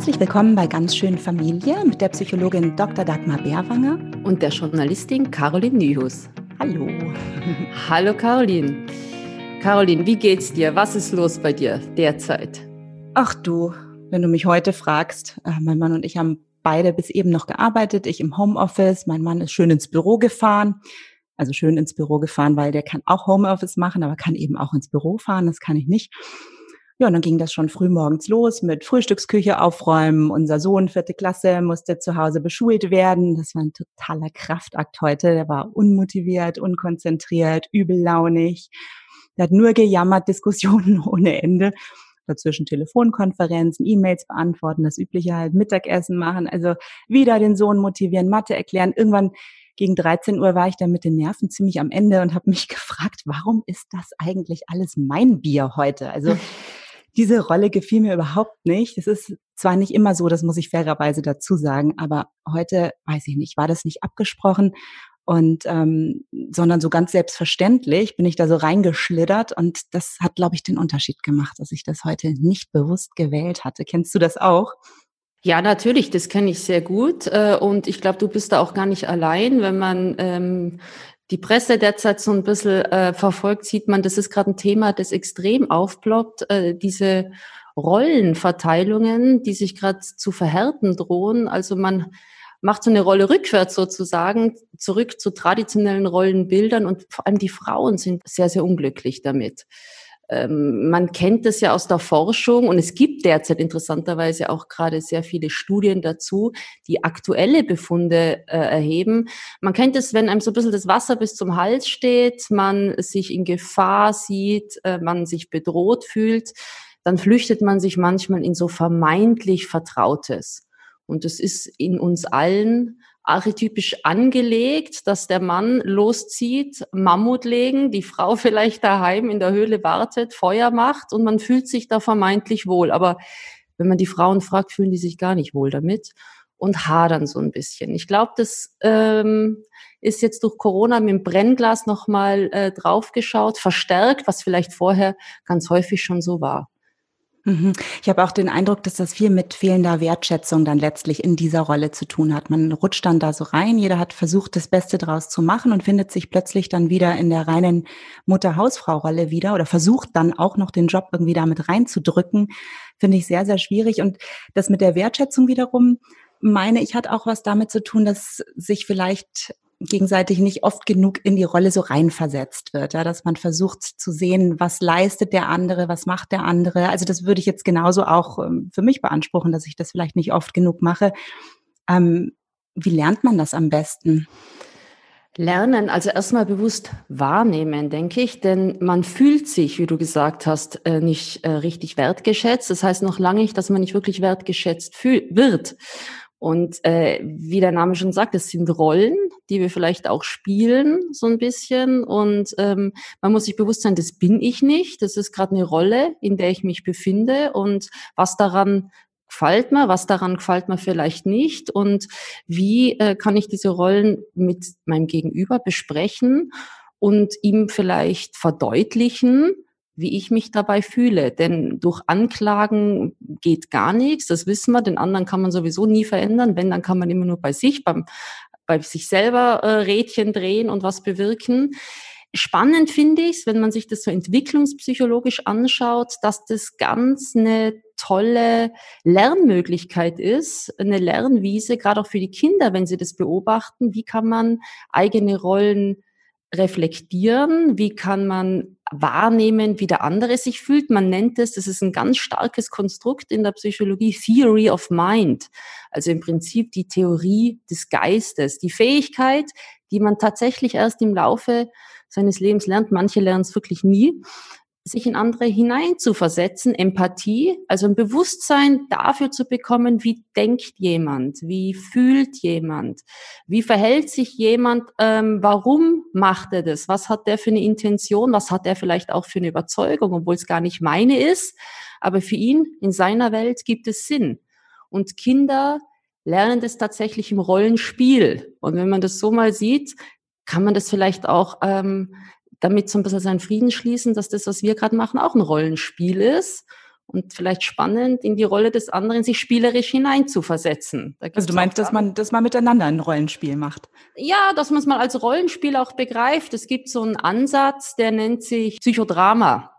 Herzlich willkommen bei Ganz schön Familie mit der Psychologin Dr. Dagmar Bärwanger und der Journalistin Caroline Nyhus. Hallo. Hallo Caroline. Caroline, wie geht's dir? Was ist los bei dir derzeit? Ach du, wenn du mich heute fragst, äh, mein Mann und ich haben beide bis eben noch gearbeitet, ich im Homeoffice, mein Mann ist schön ins Büro gefahren. Also schön ins Büro gefahren, weil der kann auch Homeoffice machen, aber kann eben auch ins Büro fahren, das kann ich nicht. Ja, und dann ging das schon früh morgens los mit Frühstücksküche aufräumen. Unser Sohn, vierte Klasse, musste zu Hause beschult werden. Das war ein totaler Kraftakt heute. Der war unmotiviert, unkonzentriert, übellaunig. Der hat nur gejammert, Diskussionen ohne Ende. Dazwischen Telefonkonferenzen, E-Mails beantworten, das übliche halt Mittagessen machen. Also wieder den Sohn motivieren, Mathe erklären. Irgendwann gegen 13 Uhr war ich dann mit den Nerven ziemlich am Ende und habe mich gefragt, warum ist das eigentlich alles mein Bier heute? Also diese Rolle gefiel mir überhaupt nicht. Es ist zwar nicht immer so, das muss ich fairerweise dazu sagen, aber heute, weiß ich nicht, war das nicht abgesprochen und ähm, sondern so ganz selbstverständlich bin ich da so reingeschlittert und das hat, glaube ich, den Unterschied gemacht, dass ich das heute nicht bewusst gewählt hatte. Kennst du das auch? Ja, natürlich, das kenne ich sehr gut. Äh, und ich glaube, du bist da auch gar nicht allein. Wenn man ähm, die Presse derzeit so ein bisschen äh, verfolgt, sieht man, das ist gerade ein Thema, das extrem aufploppt. Äh, diese Rollenverteilungen, die sich gerade zu verhärten drohen. Also man macht so eine Rolle rückwärts sozusagen, zurück zu traditionellen Rollenbildern und vor allem die Frauen sind sehr, sehr unglücklich damit. Ähm, man kennt es ja aus der Forschung und es gibt derzeit interessanterweise auch gerade sehr viele Studien dazu, die aktuelle Befunde äh, erheben. Man kennt es, wenn einem so ein bisschen das Wasser bis zum Hals steht, man sich in Gefahr sieht, äh, man sich bedroht fühlt, dann flüchtet man sich manchmal in so vermeintlich Vertrautes. Und es ist in uns allen archetypisch angelegt, dass der Mann loszieht, Mammut legen, die Frau vielleicht daheim in der Höhle wartet, Feuer macht und man fühlt sich da vermeintlich wohl. Aber wenn man die Frauen fragt, fühlen die sich gar nicht wohl damit und hadern so ein bisschen. Ich glaube, das ähm, ist jetzt durch Corona mit dem Brennglas nochmal äh, draufgeschaut, verstärkt, was vielleicht vorher ganz häufig schon so war. Mhm. Ich habe auch den Eindruck, dass das viel mit fehlender Wertschätzung dann letztlich in dieser Rolle zu tun hat. Man rutscht dann da so rein, jeder hat versucht, das Beste draus zu machen und findet sich plötzlich dann wieder in der reinen Mutter-Hausfrau-Rolle wieder oder versucht dann auch noch den Job irgendwie damit reinzudrücken. Finde ich sehr, sehr schwierig. Und das mit der Wertschätzung wiederum, meine ich, hat auch was damit zu tun, dass sich vielleicht gegenseitig nicht oft genug in die Rolle so reinversetzt wird, ja, dass man versucht zu sehen, was leistet der andere, was macht der andere. Also das würde ich jetzt genauso auch ähm, für mich beanspruchen, dass ich das vielleicht nicht oft genug mache. Ähm, wie lernt man das am besten? Lernen, also erstmal bewusst wahrnehmen, denke ich, denn man fühlt sich, wie du gesagt hast, äh, nicht äh, richtig wertgeschätzt. Das heißt noch lange nicht, dass man nicht wirklich wertgeschätzt wird. Und äh, wie der Name schon sagt, es sind Rollen, die wir vielleicht auch spielen, so ein bisschen. Und ähm, man muss sich bewusst sein, das bin ich nicht. Das ist gerade eine Rolle, in der ich mich befinde. Und was daran gefällt mir, was daran gefällt mir vielleicht nicht. Und wie äh, kann ich diese Rollen mit meinem Gegenüber besprechen und ihm vielleicht verdeutlichen, wie ich mich dabei fühle. Denn durch Anklagen geht gar nichts, das wissen wir. Den anderen kann man sowieso nie verändern. Wenn, dann kann man immer nur bei sich, beim, bei sich selber äh, Rädchen drehen und was bewirken. Spannend finde ich es, wenn man sich das so entwicklungspsychologisch anschaut, dass das ganz eine tolle Lernmöglichkeit ist, eine Lernwiese, gerade auch für die Kinder, wenn sie das beobachten. Wie kann man eigene Rollen reflektieren? Wie kann man wahrnehmen, wie der andere sich fühlt? Man nennt es, das ist ein ganz starkes Konstrukt in der Psychologie, Theory of Mind. Also im Prinzip die Theorie des Geistes, die Fähigkeit, die man tatsächlich erst im Laufe seines Lebens lernt. Manche lernen es wirklich nie sich in andere hineinzuversetzen, Empathie, also ein Bewusstsein dafür zu bekommen, wie denkt jemand, wie fühlt jemand, wie verhält sich jemand, ähm, warum macht er das, was hat der für eine Intention, was hat er vielleicht auch für eine Überzeugung, obwohl es gar nicht meine ist, aber für ihn in seiner Welt gibt es Sinn. Und Kinder lernen das tatsächlich im Rollenspiel. Und wenn man das so mal sieht, kann man das vielleicht auch ähm, damit so ein bisschen seinen Frieden schließen, dass das, was wir gerade machen, auch ein Rollenspiel ist. und vielleicht spannend, in die Rolle des anderen sich spielerisch hineinzuversetzen. Also du meinst, dass man, dass man miteinander ein Rollenspiel macht? Ja, dass man es mal als Rollenspiel auch begreift. Es gibt so einen Ansatz, der nennt sich Psychodrama.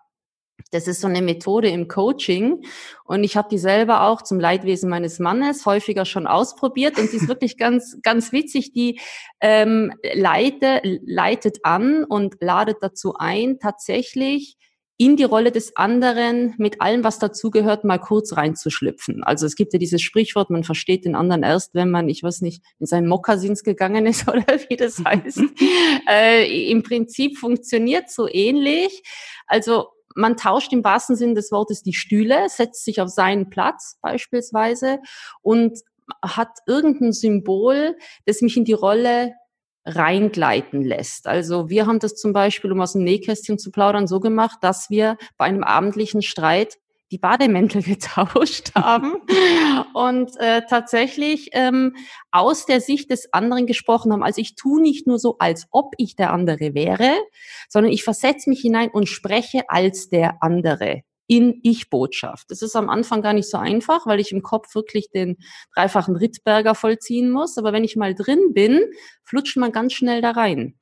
Das ist so eine Methode im Coaching und ich habe die selber auch zum Leidwesen meines Mannes häufiger schon ausprobiert und die ist wirklich ganz, ganz witzig. Die ähm, leite, leitet an und ladet dazu ein, tatsächlich in die Rolle des anderen mit allem, was dazugehört, mal kurz reinzuschlüpfen. Also es gibt ja dieses Sprichwort, man versteht den anderen erst, wenn man, ich weiß nicht, in seinen Mokassins gegangen ist oder wie das heißt. äh, Im Prinzip funktioniert so ähnlich. Also man tauscht im wahrsten Sinne des Wortes die Stühle, setzt sich auf seinen Platz beispielsweise und hat irgendein Symbol, das mich in die Rolle reingleiten lässt. Also wir haben das zum Beispiel, um aus dem Nähkästchen zu plaudern, so gemacht, dass wir bei einem abendlichen Streit die Bademäntel getauscht haben und äh, tatsächlich ähm, aus der Sicht des anderen gesprochen haben. Also ich tue nicht nur so, als ob ich der andere wäre, sondern ich versetze mich hinein und spreche als der andere in Ich-Botschaft. Das ist am Anfang gar nicht so einfach, weil ich im Kopf wirklich den dreifachen Rittberger vollziehen muss. Aber wenn ich mal drin bin, flutscht man ganz schnell da rein.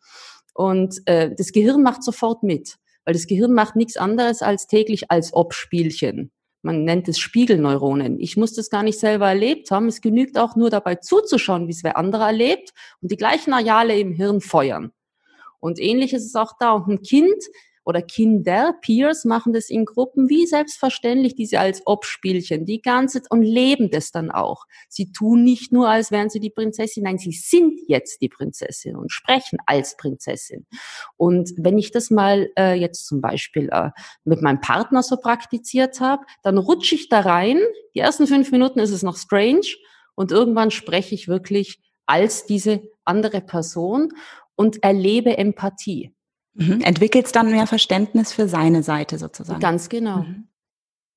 Und äh, das Gehirn macht sofort mit, weil das Gehirn macht nichts anderes als täglich als Ob-Spielchen. Man nennt es Spiegelneuronen. Ich muss das gar nicht selber erlebt haben. Es genügt auch nur dabei zuzuschauen, wie es wer andere erlebt und die gleichen Areale im Hirn feuern. Und ähnlich ist es auch da. Und ein Kind oder Kinder, Peers machen das in Gruppen wie selbstverständlich, diese als Obspielchen, die ganze und leben das dann auch. Sie tun nicht nur, als wären sie die Prinzessin, nein, sie sind jetzt die Prinzessin und sprechen als Prinzessin. Und wenn ich das mal äh, jetzt zum Beispiel äh, mit meinem Partner so praktiziert habe, dann rutsche ich da rein. Die ersten fünf Minuten ist es noch strange und irgendwann spreche ich wirklich als diese andere Person und erlebe Empathie. Mhm. Entwickelst dann mehr Verständnis für seine Seite sozusagen. Ganz genau. Mhm.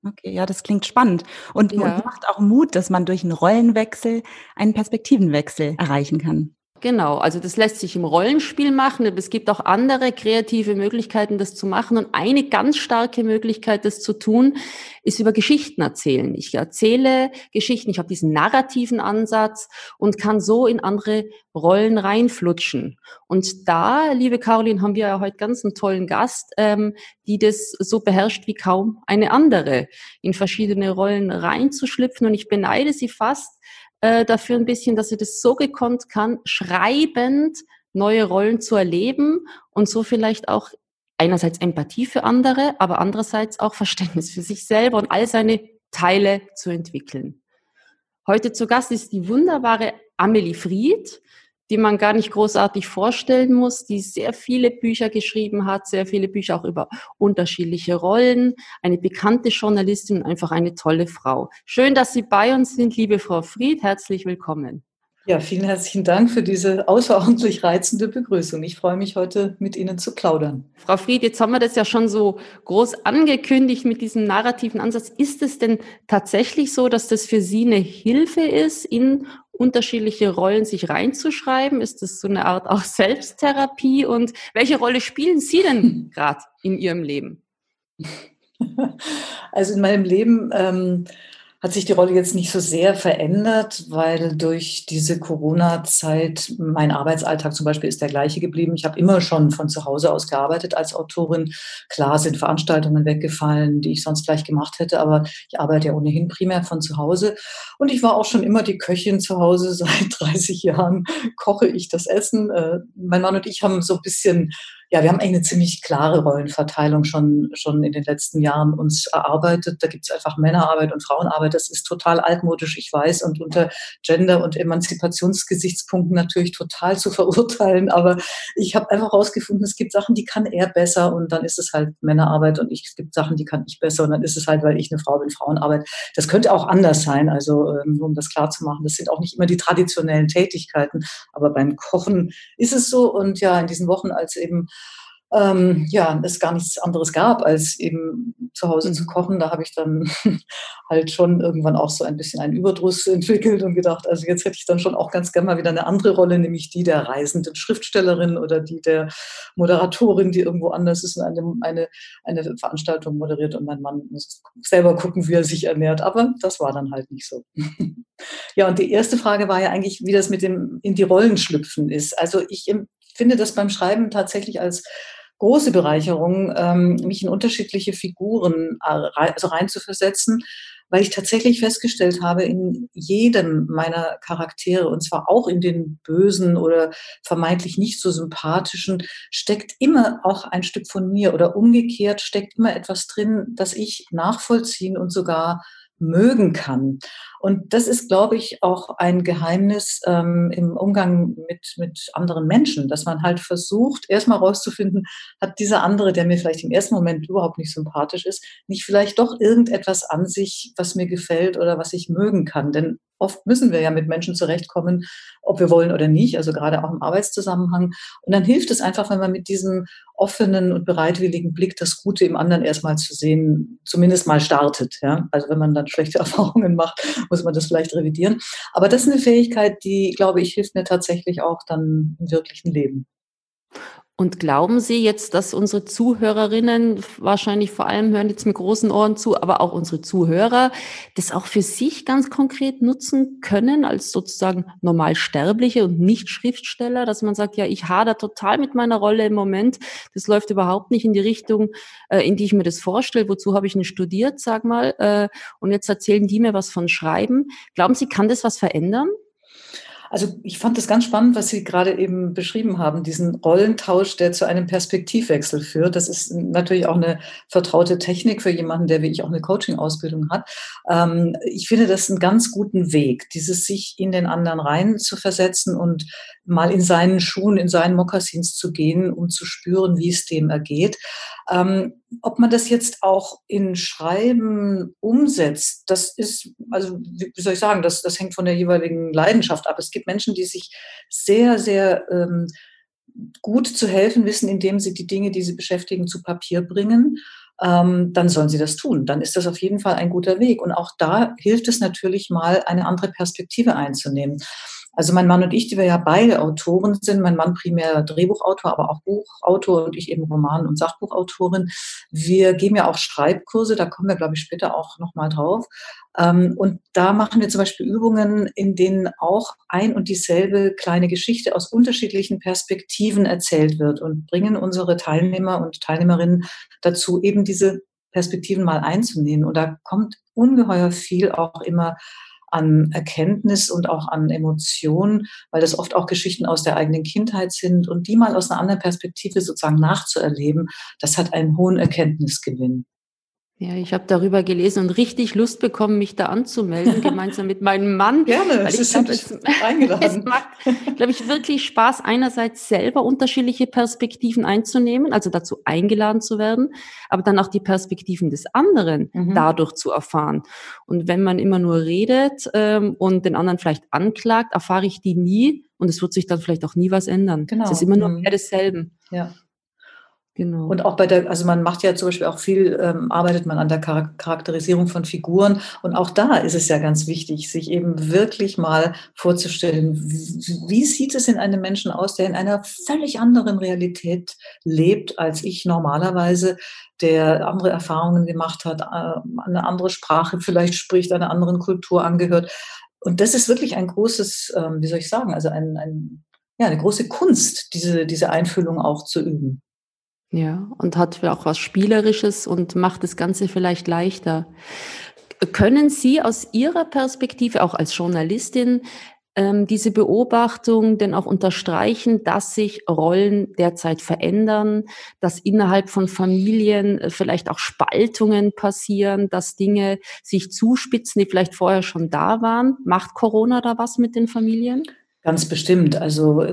Okay, ja, das klingt spannend. Und, ja. und macht auch Mut, dass man durch einen Rollenwechsel einen Perspektivenwechsel erreichen kann. Genau, also das lässt sich im Rollenspiel machen, aber es gibt auch andere kreative Möglichkeiten, das zu machen. Und eine ganz starke Möglichkeit, das zu tun, ist über Geschichten erzählen. Ich erzähle Geschichten, ich habe diesen narrativen Ansatz und kann so in andere Rollen reinflutschen. Und da, liebe Caroline, haben wir ja heute ganz einen tollen Gast, ähm, die das so beherrscht wie kaum eine andere, in verschiedene Rollen reinzuschlüpfen. Und ich beneide sie fast, äh, dafür ein bisschen, dass sie das so gekonnt kann, schreibend neue Rollen zu erleben und so vielleicht auch einerseits Empathie für andere, aber andererseits auch Verständnis für sich selber und all seine Teile zu entwickeln. Heute zu Gast ist die wunderbare Amelie Fried die man gar nicht großartig vorstellen muss, die sehr viele Bücher geschrieben hat, sehr viele Bücher auch über unterschiedliche Rollen, eine bekannte Journalistin, einfach eine tolle Frau. Schön, dass Sie bei uns sind, liebe Frau Fried, herzlich willkommen. Ja, vielen herzlichen Dank für diese außerordentlich reizende Begrüßung. Ich freue mich heute mit Ihnen zu plaudern. Frau Fried, jetzt haben wir das ja schon so groß angekündigt mit diesem narrativen Ansatz. Ist es denn tatsächlich so, dass das für Sie eine Hilfe ist, in unterschiedliche Rollen sich reinzuschreiben? Ist das so eine Art auch Selbsttherapie? Und welche Rolle spielen Sie denn gerade in Ihrem Leben? Also in meinem Leben ähm, hat sich die Rolle jetzt nicht so sehr verändert, weil durch diese Corona-Zeit mein Arbeitsalltag zum Beispiel ist der gleiche geblieben. Ich habe immer schon von zu Hause aus gearbeitet als Autorin. Klar sind Veranstaltungen weggefallen, die ich sonst gleich gemacht hätte, aber ich arbeite ja ohnehin primär von zu Hause. Und ich war auch schon immer die Köchin zu Hause. Seit 30 Jahren koche ich das Essen. Äh, mein Mann und ich haben so ein bisschen ja, wir haben eigentlich eine ziemlich klare Rollenverteilung schon, schon in den letzten Jahren uns erarbeitet. Da gibt es einfach Männerarbeit und Frauenarbeit. Das ist total altmodisch, ich weiß, und unter Gender- und Emanzipationsgesichtspunkten natürlich total zu verurteilen. Aber ich habe einfach herausgefunden, es gibt Sachen, die kann er besser und dann ist es halt Männerarbeit und ich, es gibt Sachen, die kann ich besser und dann ist es halt, weil ich eine Frau bin, Frauenarbeit. Das könnte auch anders sein, also ähm, um das klar zu machen. Das sind auch nicht immer die traditionellen Tätigkeiten, aber beim Kochen ist es so und ja, in diesen Wochen, als eben ähm, ja, es gar nichts anderes gab, als eben zu Hause mhm. zu kochen. Da habe ich dann halt schon irgendwann auch so ein bisschen einen Überdruss entwickelt und gedacht, also jetzt hätte ich dann schon auch ganz gerne mal wieder eine andere Rolle, nämlich die der reisenden Schriftstellerin oder die der Moderatorin, die irgendwo anders ist und eine, eine, eine Veranstaltung moderiert und mein Mann muss selber gucken, wie er sich ernährt. Aber das war dann halt nicht so. ja, und die erste Frage war ja eigentlich, wie das mit dem in die Rollen schlüpfen ist. Also ich finde das beim Schreiben tatsächlich als große Bereicherung, ähm, mich in unterschiedliche Figuren äh, also reinzuversetzen, weil ich tatsächlich festgestellt habe, in jedem meiner Charaktere, und zwar auch in den bösen oder vermeintlich nicht so sympathischen, steckt immer auch ein Stück von mir oder umgekehrt steckt immer etwas drin, das ich nachvollziehen und sogar mögen kann. Und das ist, glaube ich, auch ein Geheimnis ähm, im Umgang mit, mit anderen Menschen, dass man halt versucht, erstmal rauszufinden, hat dieser andere, der mir vielleicht im ersten Moment überhaupt nicht sympathisch ist, nicht vielleicht doch irgendetwas an sich, was mir gefällt oder was ich mögen kann. Denn oft müssen wir ja mit Menschen zurechtkommen, ob wir wollen oder nicht, also gerade auch im Arbeitszusammenhang. Und dann hilft es einfach, wenn man mit diesem offenen und bereitwilligen Blick das Gute im anderen erstmal zu sehen, zumindest mal startet. Ja? Also wenn man dann schlechte Erfahrungen macht, muss man das vielleicht revidieren. Aber das ist eine Fähigkeit, die, glaube ich, hilft mir tatsächlich auch dann im wirklichen Leben. Und glauben Sie jetzt, dass unsere Zuhörerinnen, wahrscheinlich vor allem hören jetzt mit großen Ohren zu, aber auch unsere Zuhörer, das auch für sich ganz konkret nutzen können als sozusagen normal Sterbliche und nicht Schriftsteller, dass man sagt, ja, ich hader total mit meiner Rolle im Moment, das läuft überhaupt nicht in die Richtung, äh, in die ich mir das vorstelle, wozu habe ich denn studiert, sag mal, äh, und jetzt erzählen die mir was von Schreiben. Glauben Sie, kann das was verändern? Also ich fand das ganz spannend, was Sie gerade eben beschrieben haben, diesen Rollentausch, der zu einem Perspektivwechsel führt. Das ist natürlich auch eine vertraute Technik für jemanden, der wie ich auch eine Coaching-Ausbildung hat. Ähm, ich finde das einen ganz guten Weg, dieses sich in den anderen rein zu versetzen und mal in seinen Schuhen, in seinen Mokassins zu gehen, um zu spüren, wie es dem ergeht. Ähm, ob man das jetzt auch in Schreiben umsetzt, das ist, also wie soll ich sagen, das, das hängt von der jeweiligen Leidenschaft ab. Es gibt Menschen, die sich sehr, sehr ähm, gut zu helfen wissen, indem sie die Dinge, die sie beschäftigen, zu Papier bringen. Ähm, dann sollen sie das tun. Dann ist das auf jeden Fall ein guter Weg. Und auch da hilft es natürlich mal, eine andere Perspektive einzunehmen. Also mein Mann und ich, die wir ja beide Autoren sind, mein Mann primär Drehbuchautor, aber auch Buchautor und ich eben Roman- und Sachbuchautorin. Wir geben ja auch Schreibkurse, da kommen wir, glaube ich, später auch nochmal drauf. Ähm, und da machen wir zum Beispiel Übungen, in denen auch ein und dieselbe kleine Geschichte aus unterschiedlichen Perspektiven erzählt wird und bringen unsere Teilnehmer und Teilnehmerinnen dazu, eben diese Perspektiven mal einzunehmen. Und da kommt ungeheuer viel auch immer an Erkenntnis und auch an Emotionen, weil das oft auch Geschichten aus der eigenen Kindheit sind und die mal aus einer anderen Perspektive sozusagen nachzuerleben, das hat einen hohen Erkenntnisgewinn. Ja, ich habe darüber gelesen und richtig Lust bekommen, mich da anzumelden, gemeinsam mit meinem Mann. Gerne, weil ich glaube, es, es macht, glaube ich, wirklich Spaß, einerseits selber unterschiedliche Perspektiven einzunehmen, also dazu eingeladen zu werden, aber dann auch die Perspektiven des anderen mhm. dadurch zu erfahren. Und wenn man immer nur redet ähm, und den anderen vielleicht anklagt, erfahre ich die nie und es wird sich dann vielleicht auch nie was ändern. Genau. Es ist immer nur mhm. mehr desselben. Ja. Genau. Und auch bei der, also man macht ja zum Beispiel auch viel, ähm, arbeitet man an der Charakterisierung von Figuren. Und auch da ist es ja ganz wichtig, sich eben wirklich mal vorzustellen, wie, sieht es in einem Menschen aus, der in einer völlig anderen Realität lebt, als ich normalerweise, der andere Erfahrungen gemacht hat, äh, eine andere Sprache vielleicht spricht, einer anderen Kultur angehört. Und das ist wirklich ein großes, ähm, wie soll ich sagen, also ein, ein, ja, eine große Kunst, diese, diese Einfühlung auch zu üben. Ja, und hat auch was Spielerisches und macht das Ganze vielleicht leichter. Können Sie aus Ihrer Perspektive, auch als Journalistin, ähm, diese Beobachtung denn auch unterstreichen, dass sich Rollen derzeit verändern, dass innerhalb von Familien äh, vielleicht auch Spaltungen passieren, dass Dinge sich zuspitzen, die vielleicht vorher schon da waren? Macht Corona da was mit den Familien? Ganz bestimmt. Also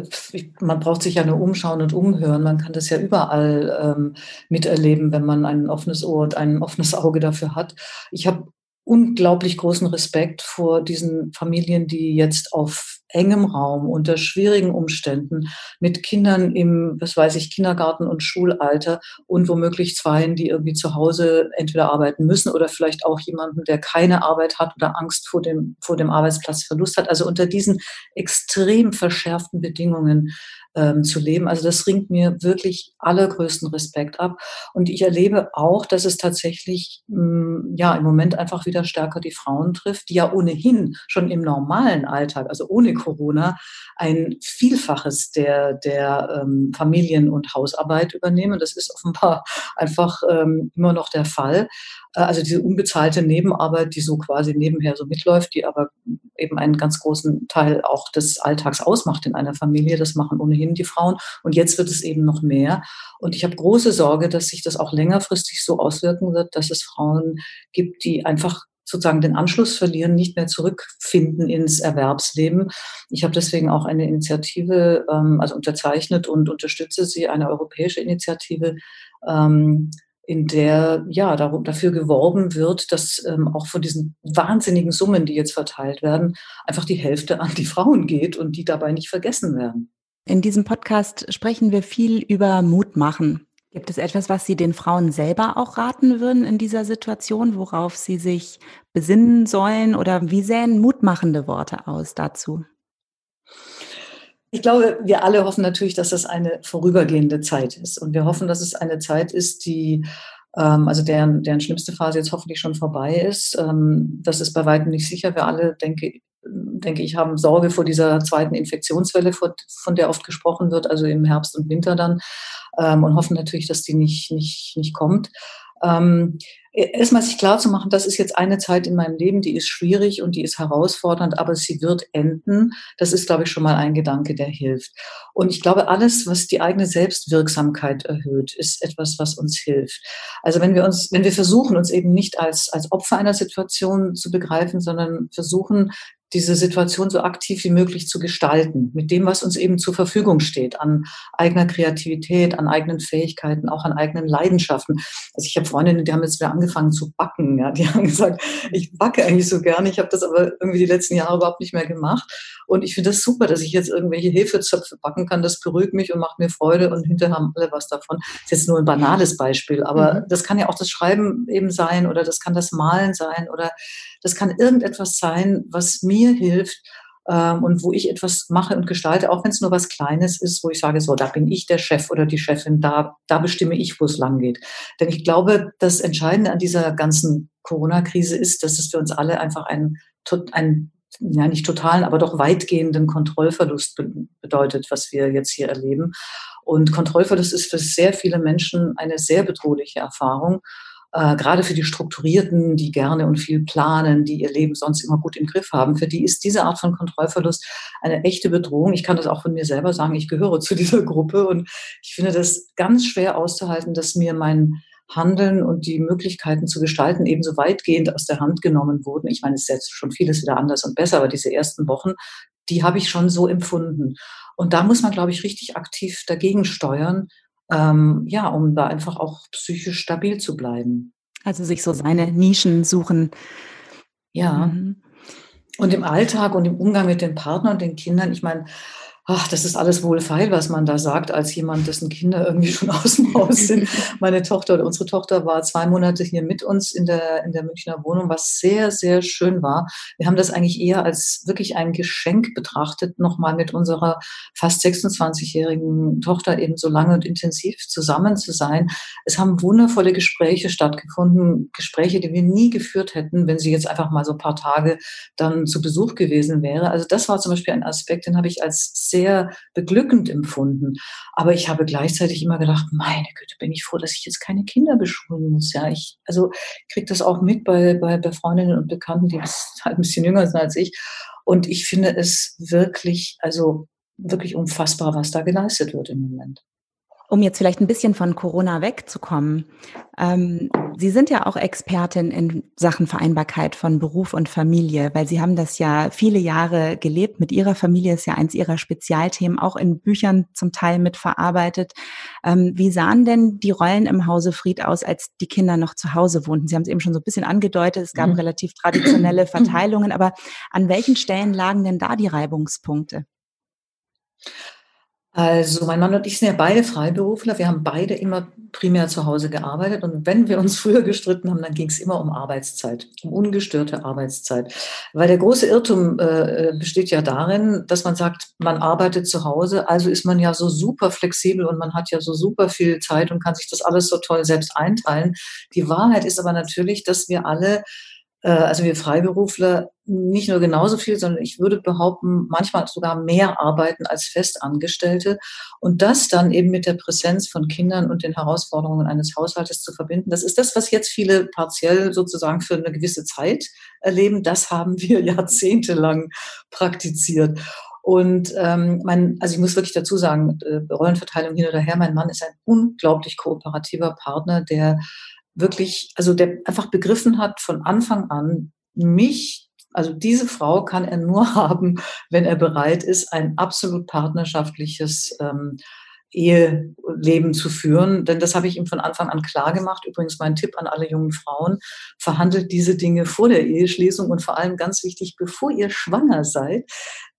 man braucht sich ja nur umschauen und umhören. Man kann das ja überall ähm, miterleben, wenn man ein offenes Ohr und ein offenes Auge dafür hat. Ich habe unglaublich großen Respekt vor diesen Familien, die jetzt auf engem Raum, unter schwierigen Umständen, mit Kindern im, was weiß ich, Kindergarten und Schulalter und womöglich Zweien, die irgendwie zu Hause entweder arbeiten müssen oder vielleicht auch jemanden, der keine Arbeit hat oder Angst vor dem, vor dem Arbeitsplatzverlust hat. Also unter diesen extrem verschärften Bedingungen ähm, zu leben. Also das ringt mir wirklich allergrößten Respekt ab. Und ich erlebe auch, dass es tatsächlich mh, mm, ja im Moment einfach wieder stärker die Frauen trifft, die ja ohnehin schon im normalen Alltag, also ohne Corona, ein Vielfaches der, der ähm, Familien- und Hausarbeit übernehmen. Das ist offenbar einfach ähm, immer noch der Fall. Äh, also diese unbezahlte Nebenarbeit, die so quasi nebenher so mitläuft, die aber eben einen ganz großen Teil auch des Alltags ausmacht in einer Familie. Das machen ohnehin die Frauen. Und jetzt wird es eben noch mehr. Und ich habe große Sorge, dass sich das auch längerfristig so auswirken wird, dass es Frauen gibt, die einfach sozusagen den Anschluss verlieren, nicht mehr zurückfinden ins Erwerbsleben. Ich habe deswegen auch eine Initiative, ähm, also unterzeichnet und unterstütze sie, eine europäische Initiative, ähm, in der ja darum, dafür geworben wird, dass ähm, auch von diesen wahnsinnigen Summen, die jetzt verteilt werden, einfach die Hälfte an die Frauen geht und die dabei nicht vergessen werden. In diesem Podcast sprechen wir viel über Mut machen. Gibt es etwas, was Sie den Frauen selber auch raten würden in dieser Situation, worauf sie sich besinnen sollen? Oder wie sähen mutmachende Worte aus dazu? Ich glaube, wir alle hoffen natürlich, dass das eine vorübergehende Zeit ist. Und wir hoffen, dass es eine Zeit ist, die, ähm, also deren, deren schlimmste Phase jetzt hoffentlich schon vorbei ist. Ähm, das ist bei weitem nicht sicher. Wir alle, denke, denke ich, haben Sorge vor dieser zweiten Infektionswelle, von der oft gesprochen wird, also im Herbst und Winter dann, ähm, und hoffen natürlich, dass die nicht, nicht, nicht kommt. Ähm, erstmal sich klar zu machen, das ist jetzt eine Zeit in meinem Leben, die ist schwierig und die ist herausfordernd, aber sie wird enden. Das ist, glaube ich, schon mal ein Gedanke, der hilft. Und ich glaube, alles, was die eigene Selbstwirksamkeit erhöht, ist etwas, was uns hilft. Also wenn wir uns, wenn wir versuchen, uns eben nicht als, als Opfer einer Situation zu begreifen, sondern versuchen, diese Situation so aktiv wie möglich zu gestalten, mit dem, was uns eben zur Verfügung steht, an eigener Kreativität, an eigenen Fähigkeiten, auch an eigenen Leidenschaften. Also ich habe Freundinnen, die haben jetzt wieder angefangen zu backen. Ja, die haben gesagt, ich backe eigentlich so gerne, ich habe das aber irgendwie die letzten Jahre überhaupt nicht mehr gemacht. Und ich finde das super, dass ich jetzt irgendwelche Hefezöpfe backen kann. Das beruhigt mich und macht mir Freude und hinterher haben alle was davon. Das ist jetzt nur ein banales Beispiel, aber mhm. das kann ja auch das Schreiben eben sein oder das kann das Malen sein oder das kann irgendetwas sein, was mir hilft, ähm, und wo ich etwas mache und gestalte, auch wenn es nur was Kleines ist, wo ich sage, so, da bin ich der Chef oder die Chefin, da, da bestimme ich, wo es lang geht. Denn ich glaube, das Entscheidende an dieser ganzen Corona-Krise ist, dass es für uns alle einfach ein, ein ja nicht totalen, aber doch weitgehenden Kontrollverlust bedeutet, was wir jetzt hier erleben. Und Kontrollverlust ist für sehr viele Menschen eine sehr bedrohliche Erfahrung äh, gerade für die Strukturierten, die gerne und viel planen, die ihr Leben sonst immer gut im Griff haben, für die ist diese Art von Kontrollverlust eine echte Bedrohung. Ich kann das auch von mir selber sagen, ich gehöre zu dieser Gruppe und ich finde das ganz schwer auszuhalten, dass mir mein Handeln und die Möglichkeiten zu gestalten ebenso weitgehend aus der Hand genommen wurden. Ich meine, es ist jetzt schon vieles wieder anders und besser, aber diese ersten Wochen, die habe ich schon so empfunden. Und da muss man, glaube ich, richtig aktiv dagegen steuern ähm, ja, um da einfach auch psychisch stabil zu bleiben. Also sich so seine Nischen suchen. Ja. Mhm. Und im Alltag und im Umgang mit den Partnern und den Kindern, ich meine, ach, das ist alles wohlfeil, was man da sagt, als jemand, dessen Kinder irgendwie schon aus dem Haus sind. Meine Tochter oder unsere Tochter war zwei Monate hier mit uns in der, in der Münchner Wohnung, was sehr, sehr schön war. Wir haben das eigentlich eher als wirklich ein Geschenk betrachtet, nochmal mit unserer fast 26-jährigen Tochter eben so lange und intensiv zusammen zu sein. Es haben wundervolle Gespräche stattgefunden, Gespräche, die wir nie geführt hätten, wenn sie jetzt einfach mal so ein paar Tage dann zu Besuch gewesen wäre. Also das war zum Beispiel ein Aspekt, den habe ich als sehr sehr beglückend empfunden. Aber ich habe gleichzeitig immer gedacht, meine Güte, bin ich froh, dass ich jetzt keine Kinder beschulen muss. Ja, ich, also kriege das auch mit bei, bei, bei Freundinnen und Bekannten, die halt ein bisschen jünger sind als ich. Und ich finde es wirklich, also wirklich unfassbar, was da geleistet wird im Moment. Um jetzt vielleicht ein bisschen von Corona wegzukommen. Ähm, Sie sind ja auch Expertin in Sachen Vereinbarkeit von Beruf und Familie, weil Sie haben das ja viele Jahre gelebt. Mit Ihrer Familie ist ja eins Ihrer Spezialthemen, auch in Büchern zum Teil mitverarbeitet. Ähm, wie sahen denn die Rollen im Hause Fried aus, als die Kinder noch zu Hause wohnten? Sie haben es eben schon so ein bisschen angedeutet, es gab mhm. relativ traditionelle Verteilungen, aber an welchen Stellen lagen denn da die Reibungspunkte? Also mein Mann und ich sind ja beide Freiberufler. Wir haben beide immer primär zu Hause gearbeitet. Und wenn wir uns früher gestritten haben, dann ging es immer um Arbeitszeit, um ungestörte Arbeitszeit. Weil der große Irrtum äh, besteht ja darin, dass man sagt, man arbeitet zu Hause, also ist man ja so super flexibel und man hat ja so super viel Zeit und kann sich das alles so toll selbst einteilen. Die Wahrheit ist aber natürlich, dass wir alle äh, also wir Freiberufler nicht nur genauso viel, sondern ich würde behaupten, manchmal sogar mehr arbeiten als Festangestellte. Und das dann eben mit der Präsenz von Kindern und den Herausforderungen eines Haushaltes zu verbinden, das ist das, was jetzt viele partiell sozusagen für eine gewisse Zeit erleben. Das haben wir jahrzehntelang praktiziert. Und ähm, mein, also ich muss wirklich dazu sagen, äh, Rollenverteilung hin oder her, mein Mann ist ein unglaublich kooperativer Partner, der wirklich, also der einfach begriffen hat von Anfang an, mich, also diese Frau kann er nur haben, wenn er bereit ist, ein absolut partnerschaftliches ähm, Eheleben zu führen. Denn das habe ich ihm von Anfang an klar gemacht. Übrigens mein Tipp an alle jungen Frauen, verhandelt diese Dinge vor der Eheschließung und vor allem ganz wichtig, bevor ihr schwanger seid.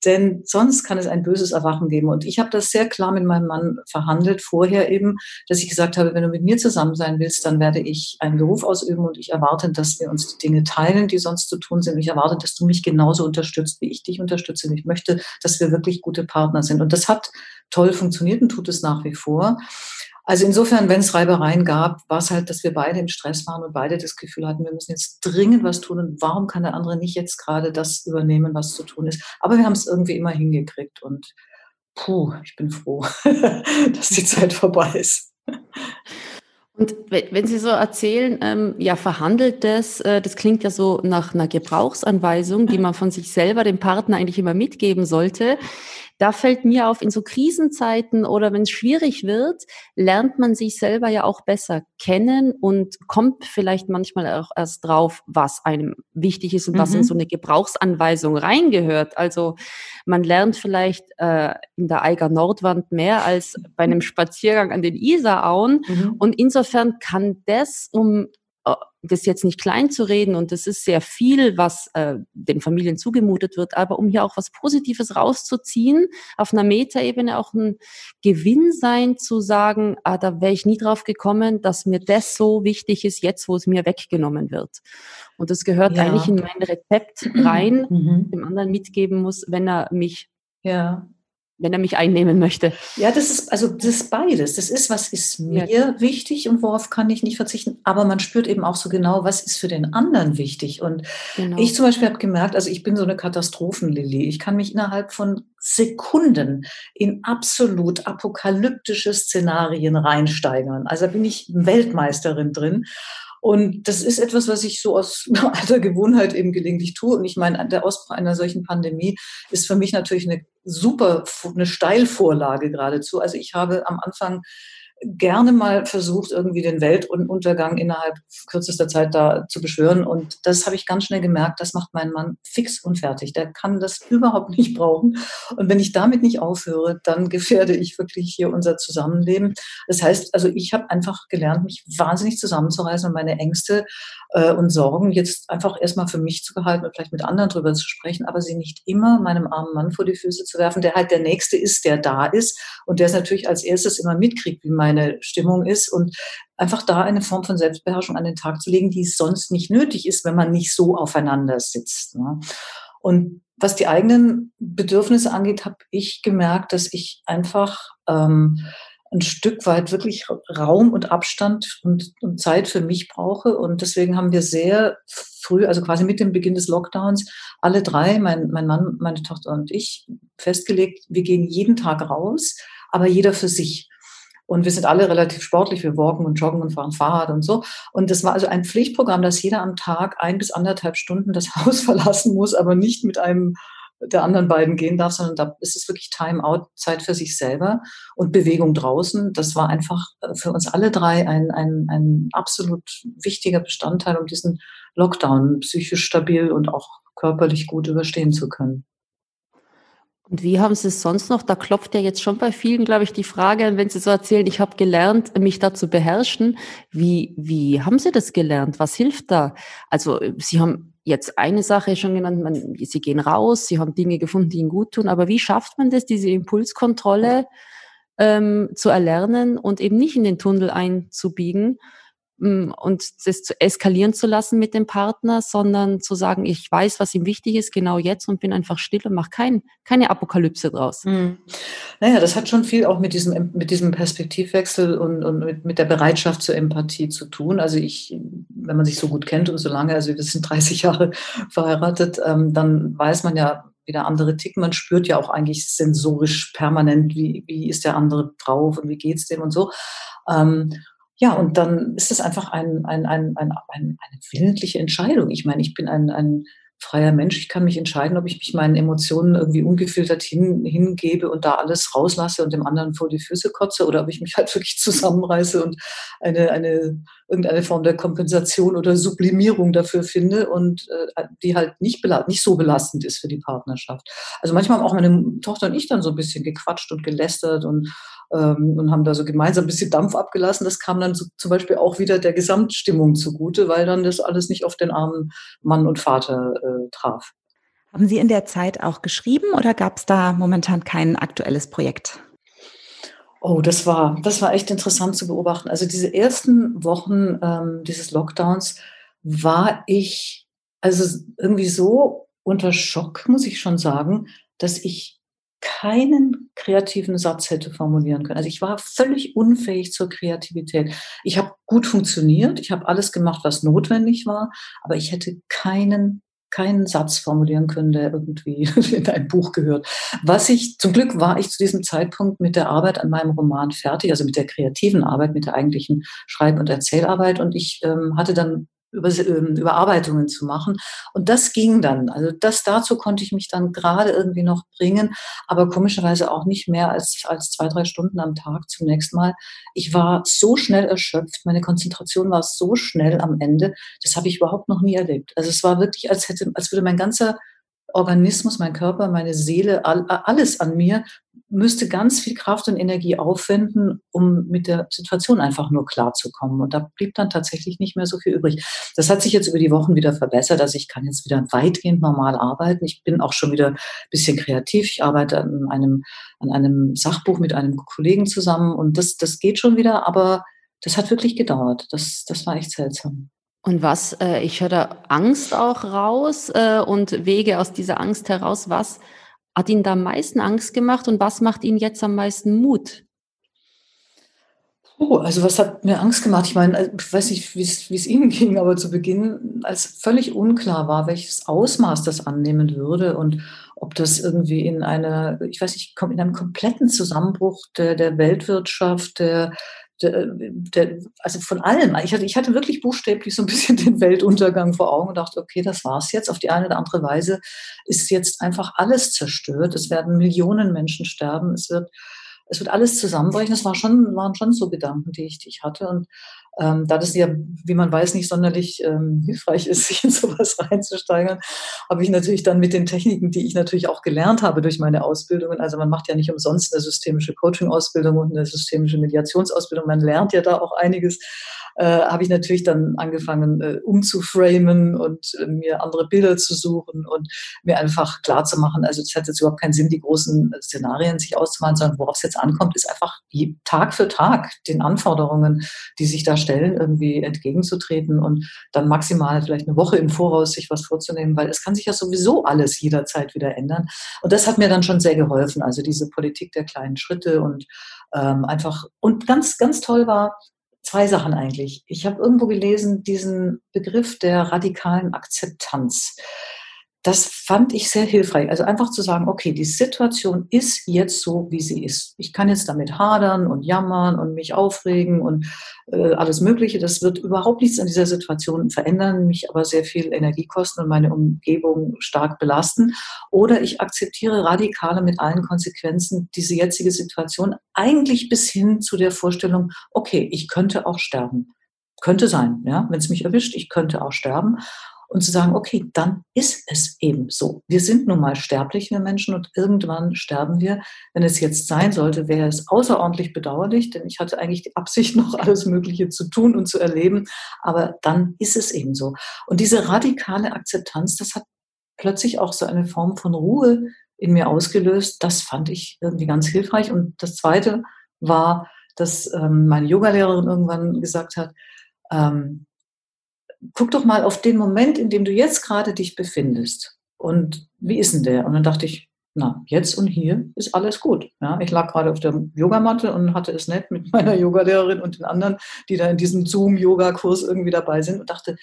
Denn sonst kann es ein böses Erwachen geben. Und ich habe das sehr klar mit meinem Mann verhandelt, vorher eben, dass ich gesagt habe, wenn du mit mir zusammen sein willst, dann werde ich einen Beruf ausüben und ich erwarte, dass wir uns die Dinge teilen, die sonst zu tun sind. Ich erwarte, dass du mich genauso unterstützt, wie ich dich unterstütze. Und ich möchte, dass wir wirklich gute Partner sind. Und das hat toll funktioniert und tut es nach wie vor. Also insofern, wenn es Reibereien gab, war es halt, dass wir beide im Stress waren und beide das Gefühl hatten, wir müssen jetzt dringend was tun und warum kann der andere nicht jetzt gerade das übernehmen, was zu tun ist. Aber wir haben es irgendwie immer hingekriegt und puh, ich bin froh, dass die Zeit vorbei ist. Und wenn Sie so erzählen, ähm, ja, verhandelt das, äh, das klingt ja so nach einer Gebrauchsanweisung, die man von sich selber dem Partner eigentlich immer mitgeben sollte da fällt mir auf, in so Krisenzeiten oder wenn es schwierig wird, lernt man sich selber ja auch besser kennen und kommt vielleicht manchmal auch erst drauf, was einem wichtig ist und mhm. was in mhm. so eine Gebrauchsanweisung reingehört. Also man lernt vielleicht äh, in der Eiger Nordwand mehr als bei einem Spaziergang an den Isarauen. Mhm. Und insofern kann das, um das jetzt nicht klein zu reden und das ist sehr viel, was äh, den Familien zugemutet wird, aber um hier auch was Positives rauszuziehen, auf einer Metaebene auch ein Gewinn sein, zu sagen, ah, da wäre ich nie drauf gekommen, dass mir das so wichtig ist, jetzt wo es mir weggenommen wird. Und das gehört ja. eigentlich in mein Rezept rein, mhm. dem anderen mitgeben muss, wenn er mich ja wenn er mich einnehmen möchte. Ja, das ist, also das ist beides. Das ist, was ist mir ja. wichtig und worauf kann ich nicht verzichten. Aber man spürt eben auch so genau, was ist für den anderen wichtig. Und genau. ich zum Beispiel habe gemerkt, also ich bin so eine Katastrophenlilly. Ich kann mich innerhalb von Sekunden in absolut apokalyptische Szenarien reinsteigern. Also da bin ich Weltmeisterin drin. Und das ist etwas, was ich so aus alter Gewohnheit eben gelegentlich tue. Und ich meine, der Ausbruch einer solchen Pandemie ist für mich natürlich eine super, eine Steilvorlage geradezu. Also ich habe am Anfang gerne mal versucht, irgendwie den Weltuntergang innerhalb kürzester Zeit da zu beschwören. Und das habe ich ganz schnell gemerkt, das macht mein Mann fix und fertig. Der kann das überhaupt nicht brauchen. Und wenn ich damit nicht aufhöre, dann gefährde ich wirklich hier unser Zusammenleben. Das heißt, also ich habe einfach gelernt, mich wahnsinnig zusammenzureißen und meine Ängste äh, und Sorgen jetzt einfach erstmal für mich zu behalten und vielleicht mit anderen drüber zu sprechen, aber sie nicht immer meinem armen Mann vor die Füße zu werfen, der halt der Nächste ist, der da ist und der es natürlich als erstes immer mitkriegt, wie mein meine Stimmung ist und einfach da eine Form von Selbstbeherrschung an den Tag zu legen, die sonst nicht nötig ist, wenn man nicht so aufeinander sitzt. Ne? Und was die eigenen Bedürfnisse angeht, habe ich gemerkt, dass ich einfach ähm, ein Stück weit wirklich Raum und Abstand und, und, Zeit für mich brauche. Und deswegen haben wir sehr früh, also quasi mit dem Beginn des Lockdowns, alle drei, mein, mein Mann, meine Tochter und ich, festgelegt, wir gehen jeden Tag raus, aber jeder für sich. Und wir sind alle relativ sportlich. Wir walken und joggen und fahren Fahrrad und so. Und das war also ein Pflichtprogramm, dass jeder am Tag ein bis anderthalb Stunden das Haus verlassen muss, aber nicht mit einem der anderen beiden gehen darf, sondern da ist es wirklich Time-out, Zeit für sich selber und Bewegung draußen. Das war einfach äh, für uns alle drei ein, ein, ein absolut wichtiger Bestandteil, um diesen Lockdown psychisch stabil und auch körperlich gut überstehen zu können. Und wie haben Sie es sonst noch? Da klopft ja jetzt schon bei vielen, glaube ich, die Frage, wenn Sie so erzählen, ich habe gelernt, mich da zu beherrschen. Wie, wie haben Sie das gelernt? Was hilft da? Also Sie haben jetzt eine Sache schon genannt, man, Sie gehen raus, Sie haben Dinge gefunden, die Ihnen gut tun, aber wie schafft man das, diese Impulskontrolle ähm, zu erlernen und eben nicht in den Tunnel einzubiegen? Mm, und das zu eskalieren zu lassen mit dem Partner, sondern zu sagen, ich weiß, was ihm wichtig ist, genau jetzt und bin einfach still und mache kein, keine Apokalypse draus. Mhm. Naja, das hat schon viel auch mit diesem, mit diesem Perspektivwechsel und, und mit, mit der Bereitschaft zur Empathie zu tun. Also ich, wenn man sich so gut kennt und so lange, also wir sind 30 Jahre verheiratet, ähm, dann weiß man ja, wie der andere tickt. Man spürt ja auch eigentlich sensorisch permanent, wie, wie ist der andere drauf und wie geht's dem und so. Ähm, ja, und dann ist es einfach ein, ein, ein, ein, ein, eine willentliche Entscheidung. Ich meine, ich bin ein, ein freier Mensch. Ich kann mich entscheiden, ob ich mich meinen Emotionen irgendwie ungefiltert hin, hingebe und da alles rauslasse und dem anderen vor die Füße kotze oder ob ich mich halt wirklich zusammenreiße und eine, eine, irgendeine Form der Kompensation oder Sublimierung dafür finde und äh, die halt nicht, nicht so belastend ist für die Partnerschaft. Also manchmal haben auch meine Tochter und ich dann so ein bisschen gequatscht und gelästert und ähm, und haben da so gemeinsam ein bisschen Dampf abgelassen. Das kam dann zum Beispiel auch wieder der Gesamtstimmung zugute, weil dann das alles nicht auf den armen Mann und Vater äh, traf. Haben Sie in der Zeit auch geschrieben oder gab es da momentan kein aktuelles Projekt? Oh, das war, das war echt interessant zu beobachten. Also diese ersten Wochen ähm, dieses Lockdowns war ich also irgendwie so unter Schock, muss ich schon sagen, dass ich keinen kreativen Satz hätte formulieren können. Also ich war völlig unfähig zur Kreativität. Ich habe gut funktioniert, ich habe alles gemacht, was notwendig war, aber ich hätte keinen keinen Satz formulieren können, der irgendwie in ein Buch gehört. Was ich, zum Glück war ich zu diesem Zeitpunkt mit der Arbeit an meinem Roman fertig, also mit der kreativen Arbeit, mit der eigentlichen Schreib- und Erzählarbeit. Und ich ähm, hatte dann Überarbeitungen zu machen. Und das ging dann. Also das dazu konnte ich mich dann gerade irgendwie noch bringen, aber komischerweise auch nicht mehr als, als zwei, drei Stunden am Tag zunächst mal. Ich war so schnell erschöpft, meine Konzentration war so schnell am Ende, das habe ich überhaupt noch nie erlebt. Also es war wirklich, als hätte, als würde mein ganzer Organismus, mein Körper, meine Seele, alles an mir müsste ganz viel Kraft und Energie aufwenden, um mit der Situation einfach nur klarzukommen. Und da blieb dann tatsächlich nicht mehr so viel übrig. Das hat sich jetzt über die Wochen wieder verbessert. Also ich kann jetzt wieder weitgehend normal arbeiten. Ich bin auch schon wieder ein bisschen kreativ. Ich arbeite an einem, an einem Sachbuch mit einem Kollegen zusammen und das, das geht schon wieder, aber das hat wirklich gedauert. Das, das war echt seltsam. Und was, äh, ich höre da Angst auch raus äh, und Wege aus dieser Angst heraus. Was hat Ihnen da am meisten Angst gemacht und was macht Ihnen jetzt am meisten Mut? Oh, also was hat mir Angst gemacht? Ich meine, äh, ich weiß nicht, wie es Ihnen ging, aber zu Beginn, als völlig unklar war, welches Ausmaß das annehmen würde und ob das irgendwie in einer, ich weiß nicht, in einem kompletten Zusammenbruch der, der Weltwirtschaft, der, also von allem. Ich hatte, ich hatte wirklich buchstäblich so ein bisschen den Weltuntergang vor Augen und dachte, okay, das war's jetzt. Auf die eine oder andere Weise ist jetzt einfach alles zerstört. Es werden Millionen Menschen sterben. Es wird, es wird alles zusammenbrechen. Das war schon, waren schon so Gedanken, die ich, die ich hatte. Und ähm, da das ja, wie man weiß, nicht sonderlich ähm, hilfreich ist, sich in sowas reinzusteigern, habe ich natürlich dann mit den Techniken, die ich natürlich auch gelernt habe durch meine Ausbildungen, also man macht ja nicht umsonst eine systemische Coaching-Ausbildung und eine systemische Mediationsausbildung, man lernt ja da auch einiges, äh, habe ich natürlich dann angefangen äh, umzuframen und äh, mir andere Bilder zu suchen und mir einfach klar zu machen, also es hat jetzt überhaupt keinen Sinn, die großen Szenarien sich auszumalen, sondern worauf es jetzt ankommt, ist einfach Tag für Tag den Anforderungen, die sich da stellen, irgendwie entgegenzutreten und dann maximal vielleicht eine Woche im Voraus sich was vorzunehmen, weil es kann sich ja sowieso alles jederzeit wieder ändern. Und das hat mir dann schon sehr geholfen. Also diese Politik der kleinen Schritte und ähm, einfach und ganz, ganz toll war, zwei Sachen eigentlich. Ich habe irgendwo gelesen, diesen Begriff der radikalen Akzeptanz. Das fand ich sehr hilfreich. Also einfach zu sagen, okay, die Situation ist jetzt so, wie sie ist. Ich kann jetzt damit hadern und jammern und mich aufregen und äh, alles Mögliche. Das wird überhaupt nichts an dieser Situation verändern, mich aber sehr viel Energie kosten und meine Umgebung stark belasten. Oder ich akzeptiere radikale mit allen Konsequenzen diese jetzige Situation eigentlich bis hin zu der Vorstellung, okay, ich könnte auch sterben. Könnte sein, ja, wenn es mich erwischt, ich könnte auch sterben und zu sagen, okay, dann ist es eben so. Wir sind nun mal sterblich, wir Menschen, und irgendwann sterben wir. Wenn es jetzt sein sollte, wäre es außerordentlich bedauerlich, denn ich hatte eigentlich die Absicht, noch alles Mögliche zu tun und zu erleben. Aber dann ist es eben so. Und diese radikale Akzeptanz, das hat plötzlich auch so eine Form von Ruhe in mir ausgelöst. Das fand ich irgendwie ganz hilfreich. Und das Zweite war, dass ähm, meine Yogalehrerin irgendwann gesagt hat, ähm, guck doch mal auf den Moment, in dem du jetzt gerade dich befindest. Und wie ist denn der? Und dann dachte ich, na, jetzt und hier ist alles gut. Ja, ich lag gerade auf der Yogamatte und hatte es nett mit meiner Yogalehrerin und den anderen, die da in diesem Zoom-Yoga-Kurs irgendwie dabei sind und dachte,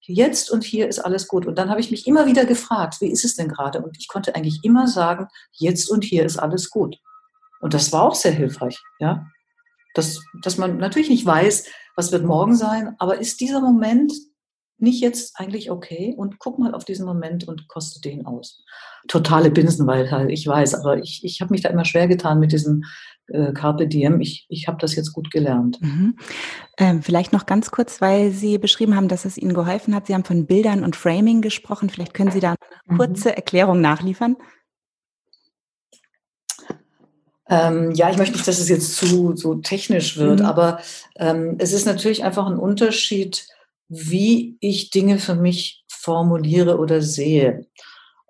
jetzt und hier ist alles gut. Und dann habe ich mich immer wieder gefragt, wie ist es denn gerade? Und ich konnte eigentlich immer sagen, jetzt und hier ist alles gut. Und das war auch sehr hilfreich, ja. Dass, dass man natürlich nicht weiß, was wird morgen sein, aber ist dieser Moment, nicht jetzt eigentlich okay und guck mal auf diesen Moment und koste den aus. Totale Binsenweisheit, ich weiß, aber ich, ich habe mich da immer schwer getan mit diesem äh, Carpe Diem. Ich, ich habe das jetzt gut gelernt. Mhm. Ähm, vielleicht noch ganz kurz, weil Sie beschrieben haben, dass es Ihnen geholfen hat. Sie haben von Bildern und Framing gesprochen. Vielleicht können Sie da eine mhm. kurze mhm. Erklärung nachliefern. Ähm, ja, ich möchte nicht, dass es jetzt zu so technisch wird, mhm. aber ähm, es ist natürlich einfach ein Unterschied, wie ich Dinge für mich formuliere oder sehe.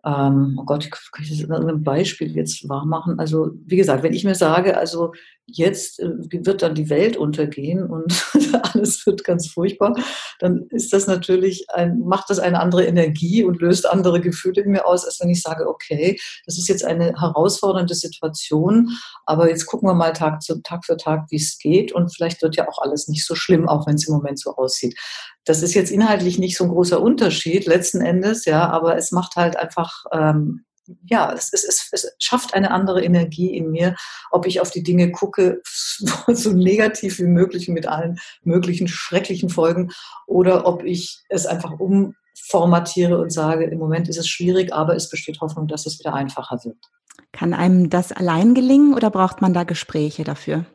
Ähm, oh Gott, kann ich das in einem Beispiel jetzt wahr machen? Also, wie gesagt, wenn ich mir sage, also jetzt äh, wird dann die Welt untergehen und alles wird ganz furchtbar, dann ist das natürlich ein, macht das eine andere Energie und löst andere Gefühle in mir aus, als wenn ich sage, okay, das ist jetzt eine herausfordernde Situation, aber jetzt gucken wir mal Tag, zu, Tag für Tag, wie es geht und vielleicht wird ja auch alles nicht so schlimm, auch wenn es im Moment so aussieht. Das ist jetzt inhaltlich nicht so ein großer Unterschied letzten Endes, ja, aber es macht halt einfach ähm, ja, es, es, es, es schafft eine andere Energie in mir, ob ich auf die Dinge gucke, so negativ wie möglich mit allen möglichen schrecklichen Folgen, oder ob ich es einfach umformatiere und sage, im Moment ist es schwierig, aber es besteht Hoffnung, dass es wieder einfacher wird. Kann einem das allein gelingen oder braucht man da Gespräche dafür?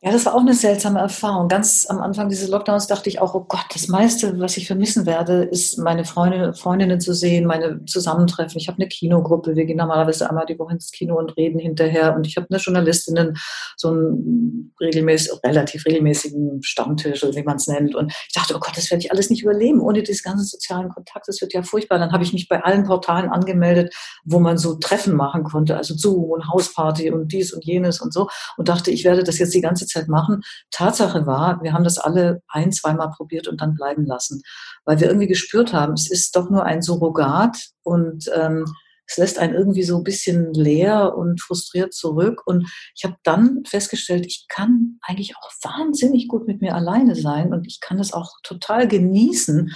Ja, das war auch eine seltsame Erfahrung. Ganz am Anfang dieses Lockdowns dachte ich auch, oh Gott, das meiste, was ich vermissen werde, ist meine Freunde, Freundinnen zu sehen, meine Zusammentreffen. Ich habe eine Kinogruppe. Wir gehen normalerweise einmal die Woche ins Kino und reden hinterher. Und ich habe eine Journalistinnen, so einen regelmäßig, relativ regelmäßigen Stammtisch, wie man es nennt. Und ich dachte, oh Gott, das werde ich alles nicht überleben ohne diese ganzen sozialen Kontakte. Das wird ja furchtbar. Dann habe ich mich bei allen Portalen angemeldet, wo man so Treffen machen konnte, also Zoom und Hausparty und dies und jenes und so. Und dachte, ich werde das jetzt die ganze Zeit machen. Tatsache war, wir haben das alle ein, zweimal probiert und dann bleiben lassen, weil wir irgendwie gespürt haben, es ist doch nur ein Surrogat und ähm, es lässt einen irgendwie so ein bisschen leer und frustriert zurück. Und ich habe dann festgestellt, ich kann eigentlich auch wahnsinnig gut mit mir alleine sein und ich kann es auch total genießen,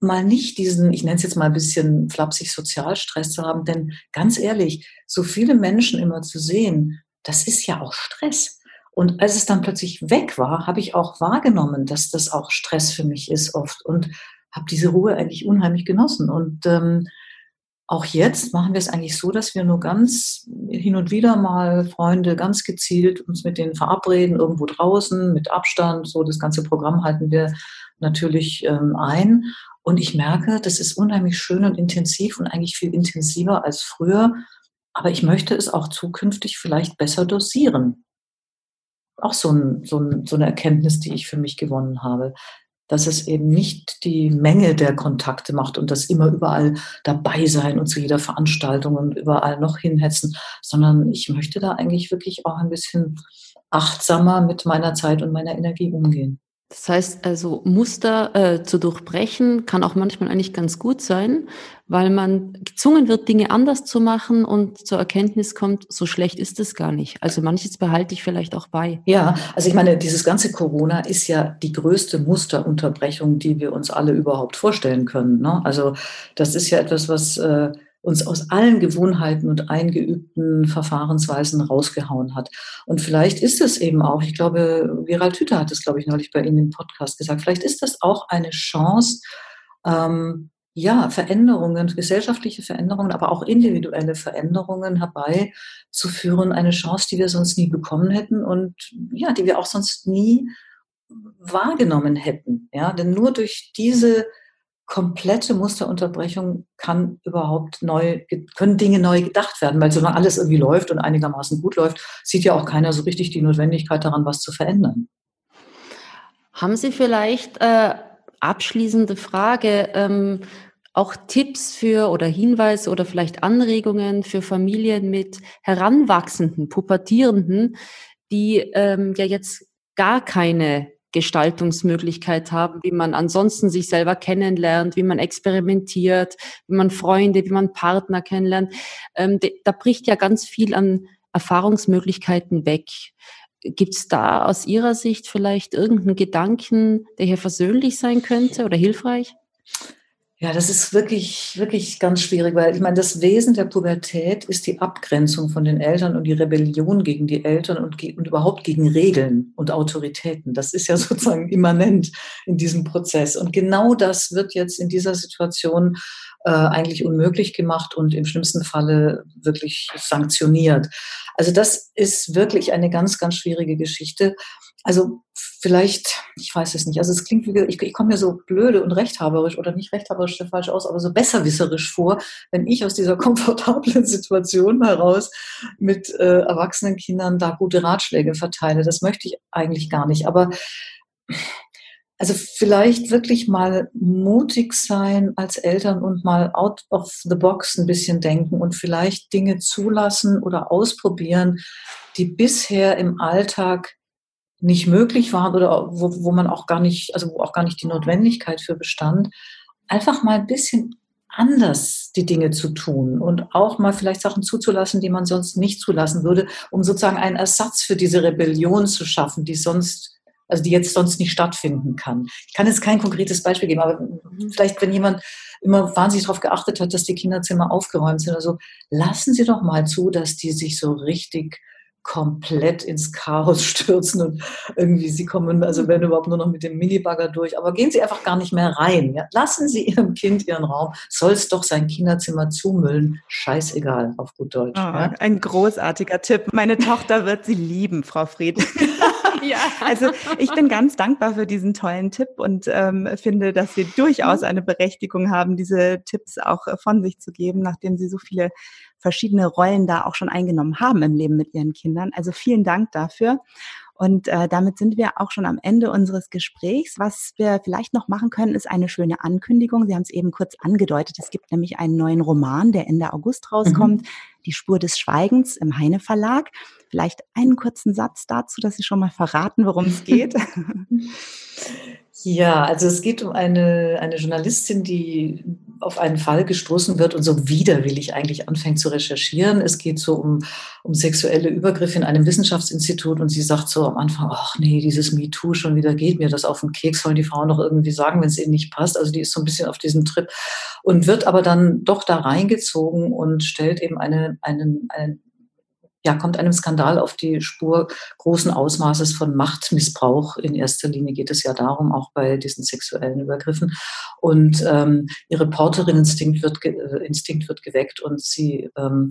mal nicht diesen, ich nenne es jetzt mal ein bisschen flapsig Sozialstress zu haben. Denn ganz ehrlich, so viele Menschen immer zu sehen, das ist ja auch Stress. Und als es dann plötzlich weg war, habe ich auch wahrgenommen, dass das auch Stress für mich ist oft und habe diese Ruhe eigentlich unheimlich genossen. Und ähm, auch jetzt machen wir es eigentlich so, dass wir nur ganz hin und wieder mal Freunde ganz gezielt uns mit denen verabreden, irgendwo draußen, mit Abstand. So das ganze Programm halten wir natürlich ähm, ein. Und ich merke, das ist unheimlich schön und intensiv und eigentlich viel intensiver als früher. Aber ich möchte es auch zukünftig vielleicht besser dosieren auch so, ein, so, ein, so eine Erkenntnis, die ich für mich gewonnen habe, dass es eben nicht die Menge der Kontakte macht und das immer überall dabei sein und zu jeder Veranstaltung und überall noch hinhetzen, sondern ich möchte da eigentlich wirklich auch ein bisschen achtsamer mit meiner Zeit und meiner Energie umgehen. Das heißt also, Muster äh, zu durchbrechen kann auch manchmal eigentlich ganz gut sein, weil man gezwungen wird, Dinge anders zu machen und zur Erkenntnis kommt, so schlecht ist es gar nicht. Also manches behalte ich vielleicht auch bei. Ja, also ich meine, dieses ganze Corona ist ja die größte Musterunterbrechung, die wir uns alle überhaupt vorstellen können. Ne? Also das ist ja etwas, was äh, uns aus allen Gewohnheiten und eingeübten Verfahrensweisen rausgehauen hat. Und vielleicht ist es eben auch, ich glaube, Viral Hüther hat es, glaube ich, neulich bei Ihnen im Podcast gesagt, vielleicht ist das auch eine Chance, ähm, ja, Veränderungen, gesellschaftliche Veränderungen, aber auch individuelle Veränderungen herbeizuführen, eine Chance, die wir sonst nie bekommen hätten und ja, die wir auch sonst nie wahrgenommen hätten. Ja, denn nur durch diese komplette Musterunterbrechung kann überhaupt neu, können Dinge neu gedacht werden, weil solange alles irgendwie läuft und einigermaßen gut läuft, sieht ja auch keiner so richtig die Notwendigkeit daran, was zu verändern. Haben Sie vielleicht äh, abschließende Frage, ähm, auch Tipps für oder Hinweise oder vielleicht Anregungen für Familien mit Heranwachsenden, Pubertierenden, die ähm, ja jetzt gar keine Gestaltungsmöglichkeit haben, wie man ansonsten sich selber kennenlernt, wie man experimentiert, wie man Freunde, wie man Partner kennenlernt. Ähm, da bricht ja ganz viel an Erfahrungsmöglichkeiten weg. Gibt es da aus Ihrer Sicht vielleicht irgendeinen Gedanken, der hier versöhnlich sein könnte oder hilfreich? Ja, das ist wirklich, wirklich ganz schwierig, weil ich meine, das Wesen der Pubertät ist die Abgrenzung von den Eltern und die Rebellion gegen die Eltern und, und überhaupt gegen Regeln und Autoritäten. Das ist ja sozusagen immanent in diesem Prozess. Und genau das wird jetzt in dieser Situation äh, eigentlich unmöglich gemacht und im schlimmsten Falle wirklich sanktioniert. Also das ist wirklich eine ganz, ganz schwierige Geschichte. Also vielleicht, ich weiß es nicht, also es klingt wie, ich, ich komme mir so blöde und rechthaberisch oder nicht rechthaberisch der falsch aus, aber so besserwisserisch vor, wenn ich aus dieser komfortablen Situation heraus mit äh, erwachsenen Kindern da gute Ratschläge verteile. Das möchte ich eigentlich gar nicht. Aber also vielleicht wirklich mal mutig sein als Eltern und mal out of the box ein bisschen denken und vielleicht Dinge zulassen oder ausprobieren, die bisher im Alltag nicht möglich waren oder wo, wo man auch gar nicht, also wo auch gar nicht die Notwendigkeit für bestand, einfach mal ein bisschen anders die Dinge zu tun und auch mal vielleicht Sachen zuzulassen, die man sonst nicht zulassen würde, um sozusagen einen Ersatz für diese Rebellion zu schaffen, die sonst, also die jetzt sonst nicht stattfinden kann. Ich kann jetzt kein konkretes Beispiel geben, aber vielleicht, wenn jemand immer wahnsinnig darauf geachtet hat, dass die Kinderzimmer aufgeräumt sind, also lassen Sie doch mal zu, dass die sich so richtig komplett ins Chaos stürzen und irgendwie sie kommen, also wenn überhaupt nur noch mit dem Minibagger durch, aber gehen Sie einfach gar nicht mehr rein. Ja? Lassen Sie Ihrem Kind ihren Raum, soll es doch sein Kinderzimmer zumüllen, scheißegal auf gut Deutsch. Oh, ja? Ein großartiger Tipp. Meine Tochter wird Sie lieben, Frau Fried. ja. Also ich bin ganz dankbar für diesen tollen Tipp und ähm, finde, dass wir durchaus eine Berechtigung haben, diese Tipps auch äh, von sich zu geben, nachdem Sie so viele verschiedene Rollen da auch schon eingenommen haben im Leben mit Ihren Kindern. Also vielen Dank dafür. Und äh, damit sind wir auch schon am Ende unseres Gesprächs. Was wir vielleicht noch machen können, ist eine schöne Ankündigung. Sie haben es eben kurz angedeutet. Es gibt nämlich einen neuen Roman, der Ende August rauskommt. Mhm. Die Spur des Schweigens im Heine Verlag. Vielleicht einen kurzen Satz dazu, dass Sie schon mal verraten, worum es geht. Ja, also es geht um eine, eine Journalistin, die auf einen Fall gestoßen wird und so widerwillig eigentlich anfängt zu recherchieren. Es geht so um, um sexuelle Übergriffe in einem Wissenschaftsinstitut und sie sagt so am Anfang, ach nee, dieses MeToo schon wieder geht mir das auf den Keks, sollen die Frauen doch irgendwie sagen, wenn es ihnen nicht passt. Also die ist so ein bisschen auf diesem Trip und wird aber dann doch da reingezogen und stellt eben einen, einen, einen ja, kommt einem Skandal auf die Spur großen Ausmaßes von Machtmissbrauch. In erster Linie geht es ja darum, auch bei diesen sexuellen Übergriffen. Und ähm, ihr Reporterinneninstinkt wird, äh, Instinkt wird geweckt und sie ähm,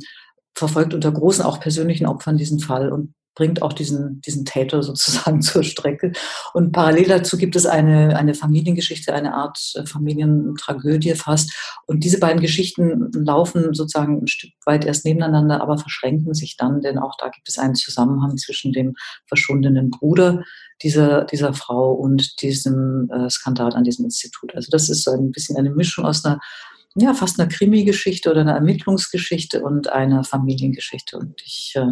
verfolgt unter großen, auch persönlichen Opfern diesen Fall und bringt auch diesen, diesen Täter sozusagen zur Strecke. Und parallel dazu gibt es eine, eine Familiengeschichte, eine Art äh, Familientragödie fast. Und diese beiden Geschichten laufen sozusagen ein Stück weit erst nebeneinander, aber verschränken sich dann, denn auch da gibt es einen Zusammenhang zwischen dem verschwundenen Bruder dieser, dieser Frau und diesem äh, Skandal an diesem Institut. Also das ist so ein bisschen eine Mischung aus einer ja, fast eine Krimi-Geschichte oder eine Ermittlungsgeschichte und eine Familiengeschichte. Und ich, äh,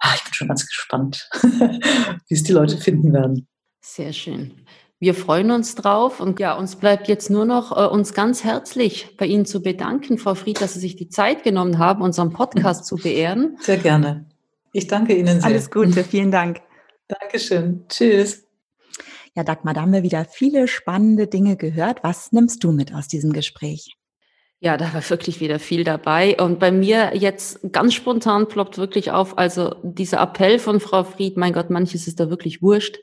ach, ich bin schon ganz gespannt, wie es die Leute finden werden. Sehr schön. Wir freuen uns drauf und ja, uns bleibt jetzt nur noch, äh, uns ganz herzlich bei Ihnen zu bedanken, Frau Fried, dass Sie sich die Zeit genommen haben, unseren Podcast zu beehren. Sehr gerne. Ich danke Ihnen sehr. Alles Gute, vielen Dank. Dankeschön. Tschüss. Ja, Dagmar, da haben wir wieder viele spannende Dinge gehört. Was nimmst du mit aus diesem Gespräch? Ja, da war wirklich wieder viel dabei. Und bei mir jetzt ganz spontan ploppt wirklich auf, also dieser Appell von Frau Fried, mein Gott, manches ist da wirklich wurscht.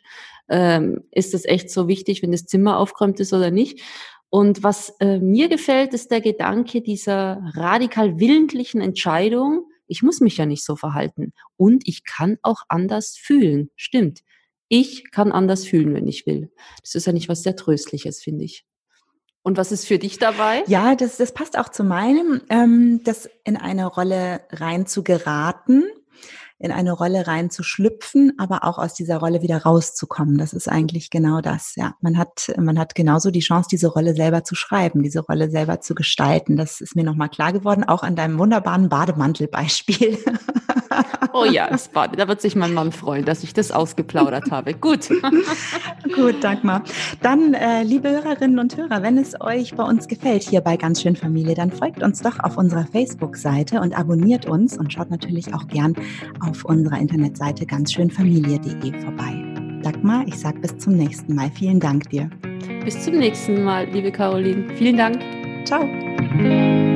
Ähm, ist es echt so wichtig, wenn das Zimmer aufgeräumt ist oder nicht? Und was äh, mir gefällt, ist der Gedanke dieser radikal willentlichen Entscheidung, ich muss mich ja nicht so verhalten. Und ich kann auch anders fühlen. Stimmt. Ich kann anders fühlen, wenn ich will. Das ist ja nicht was sehr Tröstliches, finde ich. Und was ist für dich dabei? Ja, das, das passt auch zu meinem, ähm, das in eine Rolle rein zu geraten, in eine Rolle rein zu schlüpfen, aber auch aus dieser Rolle wieder rauszukommen. Das ist eigentlich genau das. Ja, man hat, man hat genauso die Chance, diese Rolle selber zu schreiben, diese Rolle selber zu gestalten. Das ist mir nochmal klar geworden, auch an deinem wunderbaren Bademantelbeispiel. Oh ja, das Bade. Da wird sich mein Mann freuen, dass ich das ausgeplaudert habe. Gut. Gut, Dagmar. Dann, äh, liebe Hörerinnen und Hörer, wenn es euch bei uns gefällt hier bei Ganz schön Familie, dann folgt uns doch auf unserer Facebook-Seite und abonniert uns und schaut natürlich auch gern auf unserer Internetseite ganzschönfamilie.de vorbei. Dagmar, ich sage bis zum nächsten Mal. Vielen Dank dir. Bis zum nächsten Mal, liebe Caroline. Vielen Dank. Ciao.